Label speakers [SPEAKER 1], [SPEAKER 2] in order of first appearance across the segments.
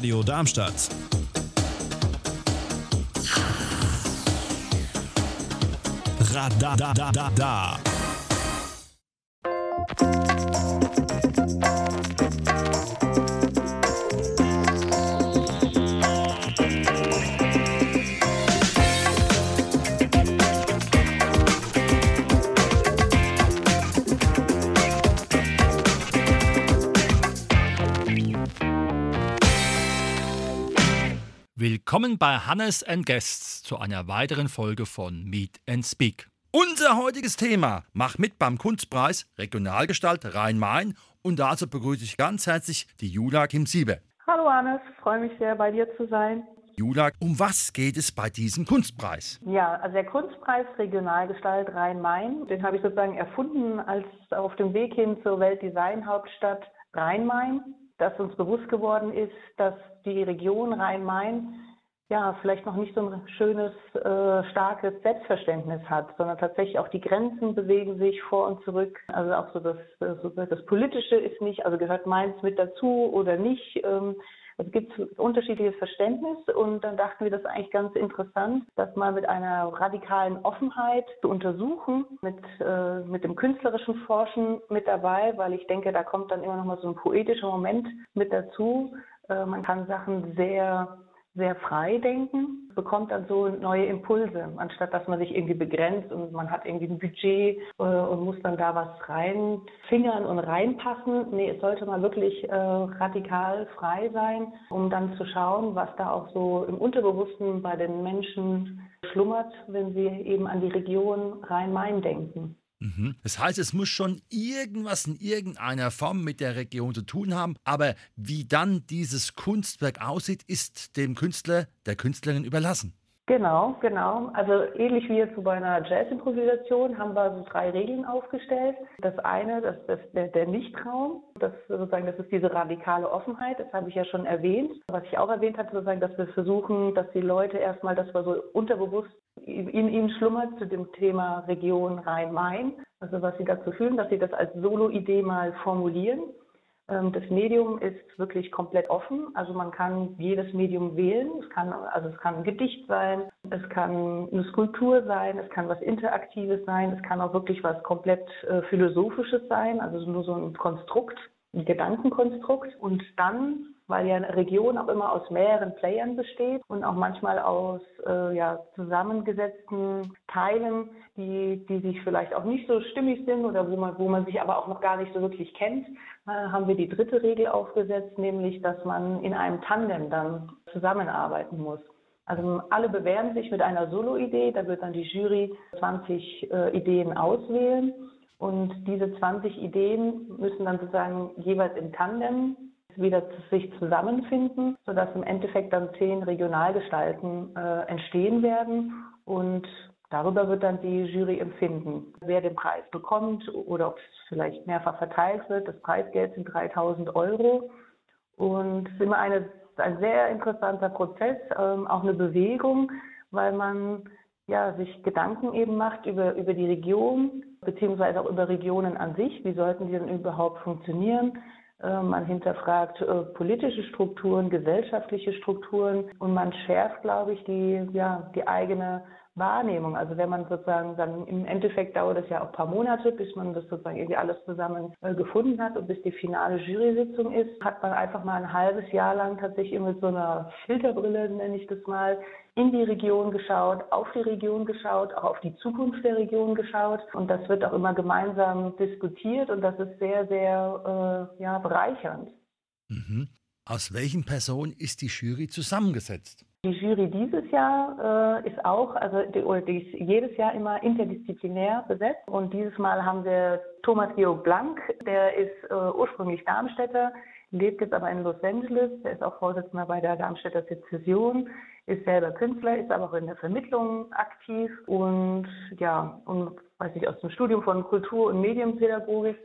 [SPEAKER 1] Radio Darmstadt. Radadadada.
[SPEAKER 2] Willkommen bei Hannes and Guests zu einer weiteren Folge von Meet and Speak. Unser heutiges Thema: Mach mit beim Kunstpreis Regionalgestalt Rhein-Main und dazu begrüße ich ganz herzlich die Jula Kim-Siebe.
[SPEAKER 3] Hallo Hannes, freue mich sehr, bei dir zu sein.
[SPEAKER 2] Jula, um was geht es bei diesem Kunstpreis?
[SPEAKER 3] Ja, also der Kunstpreis Regionalgestalt Rhein-Main, den habe ich sozusagen erfunden als auf dem Weg hin zur Weltdesignhauptstadt Rhein-Main, dass uns bewusst geworden ist, dass die Region Rhein-Main ja, vielleicht noch nicht so ein schönes, äh, starkes Selbstverständnis hat, sondern tatsächlich auch die Grenzen bewegen sich vor und zurück. Also auch so das, so das Politische ist nicht, also gehört Mainz mit dazu oder nicht. Ähm, es gibt unterschiedliches Verständnis und dann dachten wir, das ist eigentlich ganz interessant, das mal mit einer radikalen Offenheit zu untersuchen, mit, äh, mit dem künstlerischen Forschen mit dabei, weil ich denke, da kommt dann immer noch mal so ein poetischer Moment mit dazu. Äh, man kann Sachen sehr sehr frei denken, bekommt dann so neue Impulse, anstatt dass man sich irgendwie begrenzt und man hat irgendwie ein Budget äh, und muss dann da was reinfingern und reinpassen. Nee, es sollte mal wirklich äh, radikal frei sein, um dann zu schauen, was da auch so im Unterbewussten bei den Menschen schlummert, wenn sie eben an die Region Rhein-Main denken.
[SPEAKER 2] Mhm. Das heißt, es muss schon irgendwas in irgendeiner Form mit der Region zu tun haben, aber wie dann dieses Kunstwerk aussieht, ist dem Künstler, der Künstlerin überlassen.
[SPEAKER 3] Genau, genau. Also ähnlich wie jetzt bei einer Jazz-Improvisation haben wir so drei Regeln aufgestellt. Das eine, das, das der, der Nichtraum, das sozusagen, das ist diese radikale Offenheit. Das habe ich ja schon erwähnt. Was ich auch erwähnt hatte, sozusagen, dass wir versuchen, dass die Leute erstmal, dass wir so unterbewusst in ihnen schlummert zu dem Thema Region Rhein-Main. Also was sie dazu fühlen, dass sie das als Solo-Idee mal formulieren. Ähm, das Medium ist wirklich komplett offen. Also man kann jedes Medium wählen. Es kann, also es kann ein Gedicht sein, es kann eine Skulptur sein, es kann was Interaktives sein, es kann auch wirklich was komplett äh, Philosophisches sein, also nur so ein Konstrukt, ein Gedankenkonstrukt. Und dann weil ja eine Region auch immer aus mehreren Playern besteht und auch manchmal aus äh, ja, zusammengesetzten Teilen, die, die sich vielleicht auch nicht so stimmig sind oder wo man, wo man sich aber auch noch gar nicht so wirklich kennt, äh, haben wir die dritte Regel aufgesetzt, nämlich dass man in einem Tandem dann zusammenarbeiten muss. Also alle bewerben sich mit einer Solo-Idee, da wird dann die Jury 20 äh, Ideen auswählen und diese 20 Ideen müssen dann sozusagen jeweils im Tandem wieder sich zusammenfinden, sodass im Endeffekt dann zehn Regionalgestalten äh, entstehen werden und darüber wird dann die Jury empfinden, wer den Preis bekommt oder ob es vielleicht mehrfach verteilt wird. Das Preisgeld sind 3000 Euro und es ist immer eine, ein sehr interessanter Prozess, ähm, auch eine Bewegung, weil man ja, sich Gedanken eben macht über, über die Region, beziehungsweise auch über Regionen an sich. Wie sollten die denn überhaupt funktionieren? Äh, man hinterfragt äh, politische Strukturen, gesellschaftliche Strukturen und man schärft, glaube ich, die, ja, die eigene Wahrnehmung. Also wenn man sozusagen dann im Endeffekt dauert es ja auch ein paar Monate, bis man das sozusagen irgendwie alles zusammen äh, gefunden hat und bis die finale Jury-Sitzung ist, hat man einfach mal ein halbes Jahr lang tatsächlich mit so einer Filterbrille, nenne ich das mal, in die Region geschaut, auf die Region geschaut, auch auf die Zukunft der Region geschaut. Und das wird auch immer gemeinsam diskutiert und das ist sehr, sehr äh, ja, bereichernd.
[SPEAKER 2] Mhm. Aus welchen Personen ist die Jury zusammengesetzt?
[SPEAKER 3] Die Jury dieses Jahr äh, ist auch, also die, die ist jedes Jahr immer interdisziplinär besetzt. Und dieses Mal haben wir Thomas Georg Blank, der ist äh, ursprünglich Darmstädter, lebt jetzt aber in Los Angeles. Der ist auch Vorsitzender bei der Darmstädter Sezession, ist selber Künstler, ist aber auch in der Vermittlung aktiv und ja, und weiß ich, aus dem Studium von Kultur- und Medienpädagogik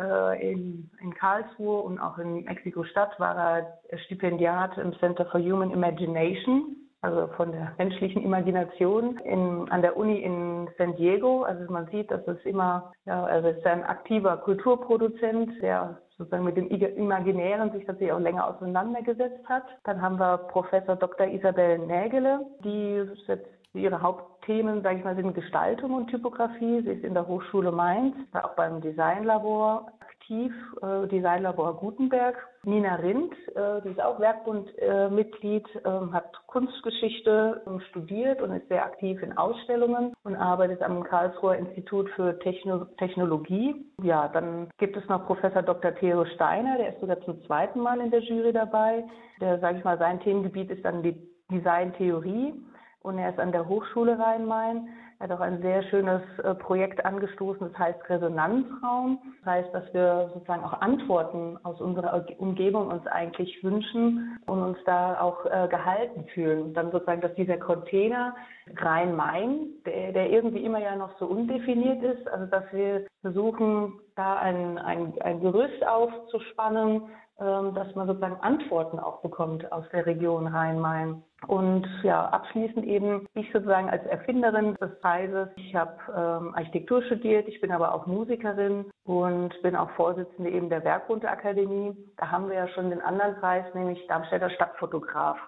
[SPEAKER 3] äh, in, in Karlsruhe und auch in Mexiko-Stadt war er Stipendiat im Center for Human Imagination also von der menschlichen Imagination in, an der Uni in San Diego. Also man sieht, dass es immer, ja, also ist ein aktiver Kulturproduzent, der sozusagen mit dem Imaginären sich tatsächlich auch länger auseinandergesetzt hat. Dann haben wir Professor Dr. Isabel Nägele, die setzt ihre Hauptthemen, sage ich mal, sind Gestaltung und Typografie. Sie ist in der Hochschule Mainz, auch beim Designlabor aktiv, äh, Designlabor Gutenberg. Nina Rindt, äh, die ist auch Werkbundmitglied, äh, hat Kunstgeschichte ähm, studiert und ist sehr aktiv in Ausstellungen und arbeitet am Karlsruher Institut für Techno Technologie. Ja, dann gibt es noch Professor Dr. Theo Steiner, der ist sogar zum zweiten Mal in der Jury dabei. Der, sage ich mal, sein Themengebiet ist dann die Designtheorie und er ist an der Hochschule Rhein-Main. Er hat auch ein sehr schönes äh, Projekt angestoßen, das heißt Resonanzraum. Das heißt, dass wir sozusagen auch Antworten aus unserer Umgebung uns eigentlich wünschen und uns da auch äh, gehalten fühlen. Und dann sozusagen, dass dieser Container Rhein-Main, der, der irgendwie immer ja noch so undefiniert ist, also dass wir versuchen, da ein, ein, ein Gerüst aufzuspannen, dass man sozusagen Antworten auch bekommt aus der Region Rhein-Main. Und ja, abschließend eben ich sozusagen als Erfinderin des Preises. Ich habe ähm, Architektur studiert, ich bin aber auch Musikerin und bin auch Vorsitzende eben der Werkbundakademie. Da haben wir ja schon den anderen Preis, nämlich Darmstädter Stadtfotograf.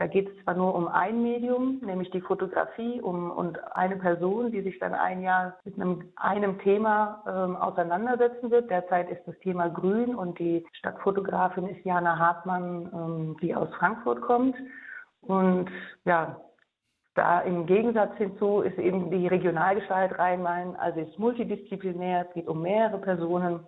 [SPEAKER 3] Da geht es zwar nur um ein Medium, nämlich die Fotografie, um und eine Person, die sich dann ein Jahr mit einem, einem Thema ähm, auseinandersetzen wird. Derzeit ist das Thema Grün und die Stadtfotografin ist Jana Hartmann, ähm, die aus Frankfurt kommt. Und ja, da im Gegensatz hinzu ist eben die Regionalgestalt Rhein-Main, also ist multidisziplinär, es geht um mehrere Personen.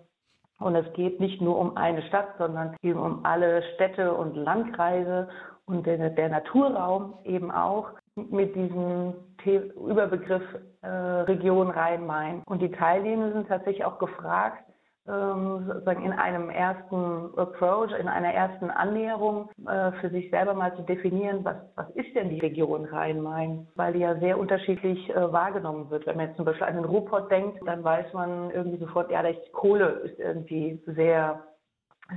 [SPEAKER 3] Und es geht nicht nur um eine Stadt, sondern eben um alle Städte und Landkreise und der, der Naturraum eben auch mit diesem Überbegriff äh, Region Rhein-Main. Und die Teilnehmer sind tatsächlich auch gefragt, ähm, sozusagen in einem ersten Approach, in einer ersten Annäherung äh, für sich selber mal zu definieren, was, was ist denn die Region Rhein-Main, weil die ja sehr unterschiedlich äh, wahrgenommen wird. Wenn man jetzt zum Beispiel an den Ruhrpott denkt, dann weiß man irgendwie sofort, ja, die Kohle ist irgendwie sehr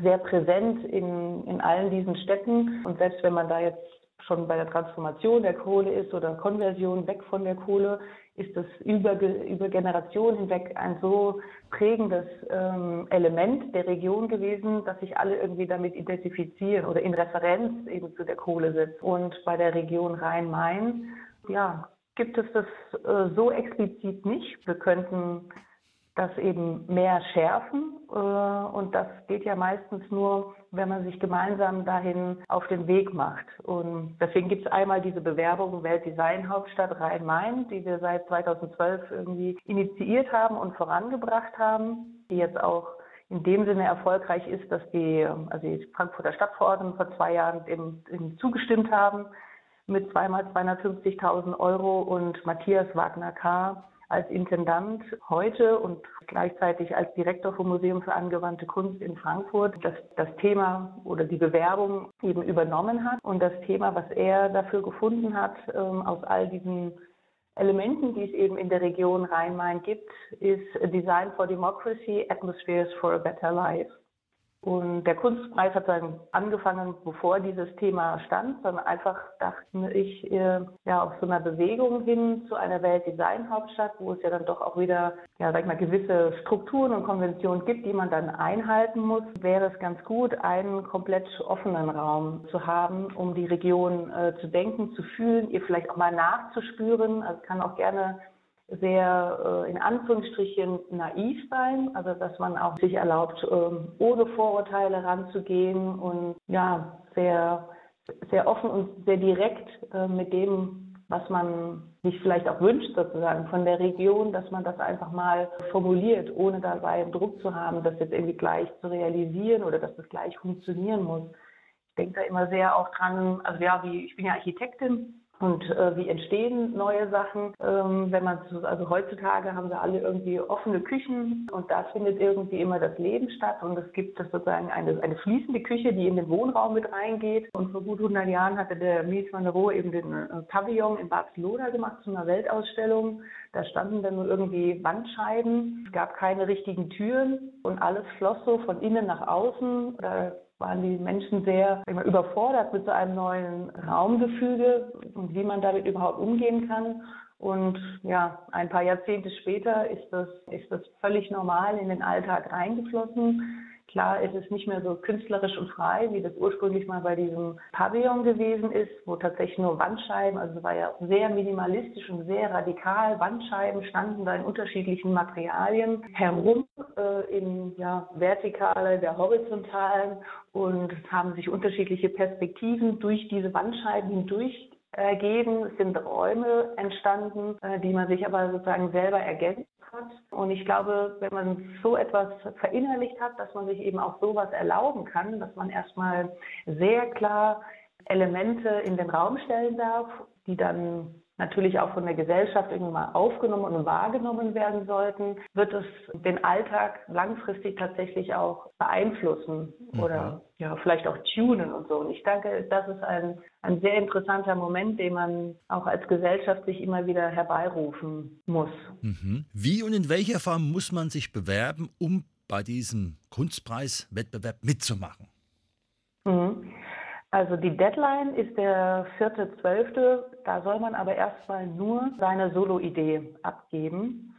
[SPEAKER 3] sehr präsent in, in allen diesen Städten. Und selbst wenn man da jetzt schon bei der Transformation der Kohle ist oder Konversion weg von der Kohle, ist das über, über Generationen hinweg ein so prägendes ähm, Element der Region gewesen, dass sich alle irgendwie damit identifizieren oder in Referenz eben zu der Kohle setzen. Und bei der Region Rhein-Main, ja, gibt es das äh, so explizit nicht. Wir könnten das eben mehr schärfen. Äh, und das geht ja meistens nur, wenn man sich gemeinsam dahin auf den Weg macht. Und deswegen gibt es einmal diese Bewerbung Weltdesign-Hauptstadt Rhein-Main, die wir seit 2012 irgendwie initiiert haben und vorangebracht haben, die jetzt auch in dem Sinne erfolgreich ist, dass die, also die Frankfurter Stadtverordneten vor zwei Jahren dem, dem zugestimmt haben mit zweimal 250.000 Euro und Matthias Wagner-K als Intendant heute und gleichzeitig als Direktor vom Museum für angewandte Kunst in Frankfurt das, das Thema oder die Bewerbung eben übernommen hat und das Thema, was er dafür gefunden hat, ähm, aus all diesen Elementen, die es eben in der Region Rhein-Main gibt, ist Design for Democracy, Atmospheres for a Better Life. Und der Kunstpreis hat dann angefangen, bevor dieses Thema stand, sondern einfach dachte ich äh, ja auf so einer Bewegung hin zu einer Weltdesign-Hauptstadt, wo es ja dann doch auch wieder, ja, sag ich mal, gewisse Strukturen und Konventionen gibt, die man dann einhalten muss, wäre es ganz gut, einen komplett offenen Raum zu haben, um die Region äh, zu denken, zu fühlen, ihr vielleicht auch mal nachzuspüren. Also kann auch gerne sehr äh, in Anführungsstrichen naiv sein, also dass man auch sich erlaubt, ähm, ohne Vorurteile ranzugehen und ja, sehr, sehr offen und sehr direkt äh, mit dem, was man sich vielleicht auch wünscht sozusagen von der Region, dass man das einfach mal formuliert, ohne dabei Druck zu haben, das jetzt irgendwie gleich zu realisieren oder dass das gleich funktionieren muss. Ich denke da immer sehr auch dran, also ja, wie ich bin ja Architektin und äh, wie entstehen neue Sachen? Ähm, wenn man also heutzutage haben wir alle irgendwie offene Küchen und da findet irgendwie immer das Leben statt und es gibt sozusagen eine, eine fließende Küche, die in den Wohnraum mit reingeht. Und vor gut 100 Jahren hatte der Mies van der Rohe eben den äh, Pavillon in Barcelona gemacht zu einer Weltausstellung. Da standen dann nur irgendwie Wandscheiben, es gab keine richtigen Türen und alles floss so von innen nach außen. Da waren die Menschen sehr mal, überfordert mit so einem neuen Raumgefüge und wie man damit überhaupt umgehen kann. Und ja, ein paar Jahrzehnte später ist das, ist das völlig normal in den Alltag reingeflossen. Klar, es ist nicht mehr so künstlerisch und frei, wie das ursprünglich mal bei diesem Pavillon gewesen ist, wo tatsächlich nur Wandscheiben, also es war ja sehr minimalistisch und sehr radikal. Wandscheiben standen da in unterschiedlichen Materialien herum, äh, in ja, vertikale, der horizontalen und haben sich unterschiedliche Perspektiven durch diese Wandscheiben hindurch ergeben. Es sind Räume entstanden, äh, die man sich aber sozusagen selber ergänzt hat. Und ich glaube, wenn man so etwas verinnerlicht hat, dass man sich eben auch sowas erlauben kann, dass man erstmal sehr klar Elemente in den Raum stellen darf, die dann natürlich auch von der Gesellschaft irgendwann mal aufgenommen und wahrgenommen werden sollten, wird es den Alltag langfristig tatsächlich auch beeinflussen mhm. oder ja, vielleicht auch tunen und so. Und ich denke, das ist ein, ein sehr interessanter Moment, den man auch als Gesellschaft sich immer wieder herbeirufen muss.
[SPEAKER 2] Mhm. Wie und in welcher Form muss man sich bewerben, um bei diesem Kunstpreiswettbewerb mitzumachen?
[SPEAKER 3] Mhm. Also die Deadline ist der 4.12. Da soll man aber erstmal nur seine Solo-Idee abgeben.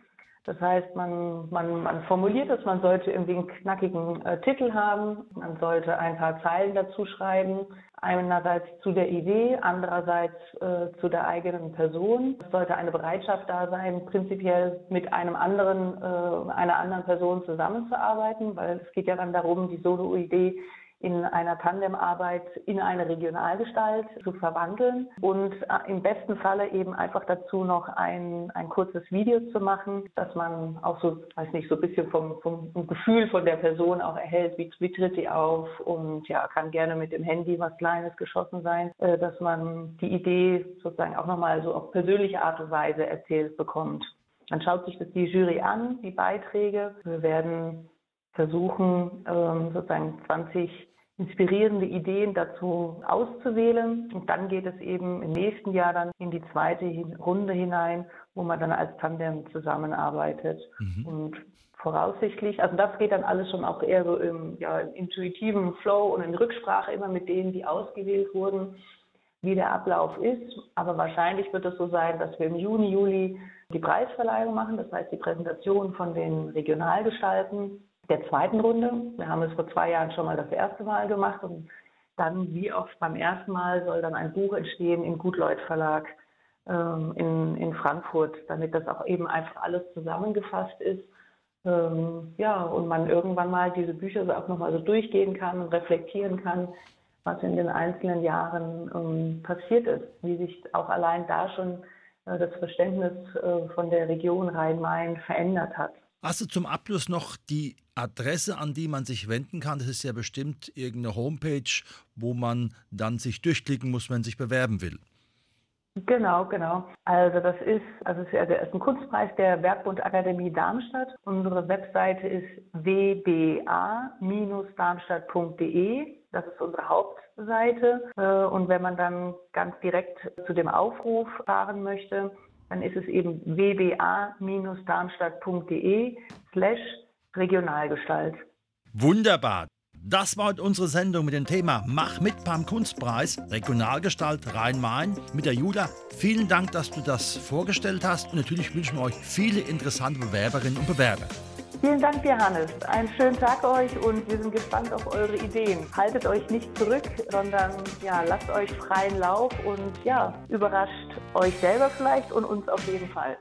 [SPEAKER 3] Das heißt, man, man, man formuliert es, man sollte irgendwie einen knackigen äh, Titel haben, man sollte ein paar Zeilen dazu schreiben, einerseits zu der Idee, andererseits äh, zu der eigenen Person. Es sollte eine Bereitschaft da sein, prinzipiell mit einem anderen, äh, einer anderen Person zusammenzuarbeiten, weil es geht ja dann darum, die Solo-Idee in einer Tandemarbeit in eine Regionalgestalt zu verwandeln und äh, im besten Falle eben einfach dazu noch ein, ein kurzes Video zu machen, dass man auch so, weiß nicht, so ein bisschen vom, vom Gefühl von der Person auch erhält, wie, wie tritt sie auf und ja, kann gerne mit dem Handy was Kleines geschossen sein, äh, dass man die Idee sozusagen auch nochmal so auf persönliche Art und Weise erzählt bekommt. Dann schaut sich das die Jury an, die Beiträge. Wir werden versuchen, ähm, sozusagen 20 inspirierende Ideen dazu auszuwählen. Und dann geht es eben im nächsten Jahr dann in die zweite Runde hinein, wo man dann als Tandem zusammenarbeitet. Mhm. Und voraussichtlich, also das geht dann alles schon auch eher so im, ja, im intuitiven Flow und in Rücksprache immer mit denen, die ausgewählt wurden, wie der Ablauf ist. Aber wahrscheinlich wird es so sein, dass wir im Juni, Juli die Preisverleihung machen, das heißt die Präsentation von den Regionalgestalten der zweiten Runde. Wir haben es vor zwei Jahren schon mal das erste Mal gemacht und dann, wie oft beim ersten Mal, soll dann ein Buch entstehen im Gutleut Verlag ähm, in, in Frankfurt, damit das auch eben einfach alles zusammengefasst ist. Ähm, ja, und man irgendwann mal diese Bücher so auch nochmal so durchgehen kann und reflektieren kann, was in den einzelnen Jahren ähm, passiert ist, wie sich auch allein da schon äh, das Verständnis äh, von der Region Rhein-Main verändert hat.
[SPEAKER 2] Hast du zum Abschluss noch die Adresse, an die man sich wenden kann? Das ist ja bestimmt irgendeine Homepage, wo man dann sich durchklicken muss, wenn man sich bewerben will.
[SPEAKER 3] Genau, genau. Also das ist, also es ist ein Kunstpreis der Werkbund Akademie Darmstadt. Unsere Webseite ist wba-darmstadt.de. Das ist unsere Hauptseite. Äh, und wenn man dann ganz direkt zu dem Aufruf fahren möchte, dann ist es eben wba-darmstadt.de slash Regionalgestalt.
[SPEAKER 2] Wunderbar. Das war unsere Sendung mit dem Thema Mach mit beim Kunstpreis Regionalgestalt Rhein-Main mit der Jula. Vielen Dank, dass du das vorgestellt hast und natürlich wünschen wir euch viele interessante Bewerberinnen und Bewerber.
[SPEAKER 3] Vielen Dank dir, Hannes. Einen schönen Tag euch und wir sind gespannt auf eure Ideen. Haltet euch nicht zurück, sondern ja, lasst euch freien Lauf und ja, überrascht euch selber vielleicht und uns auf jeden Fall.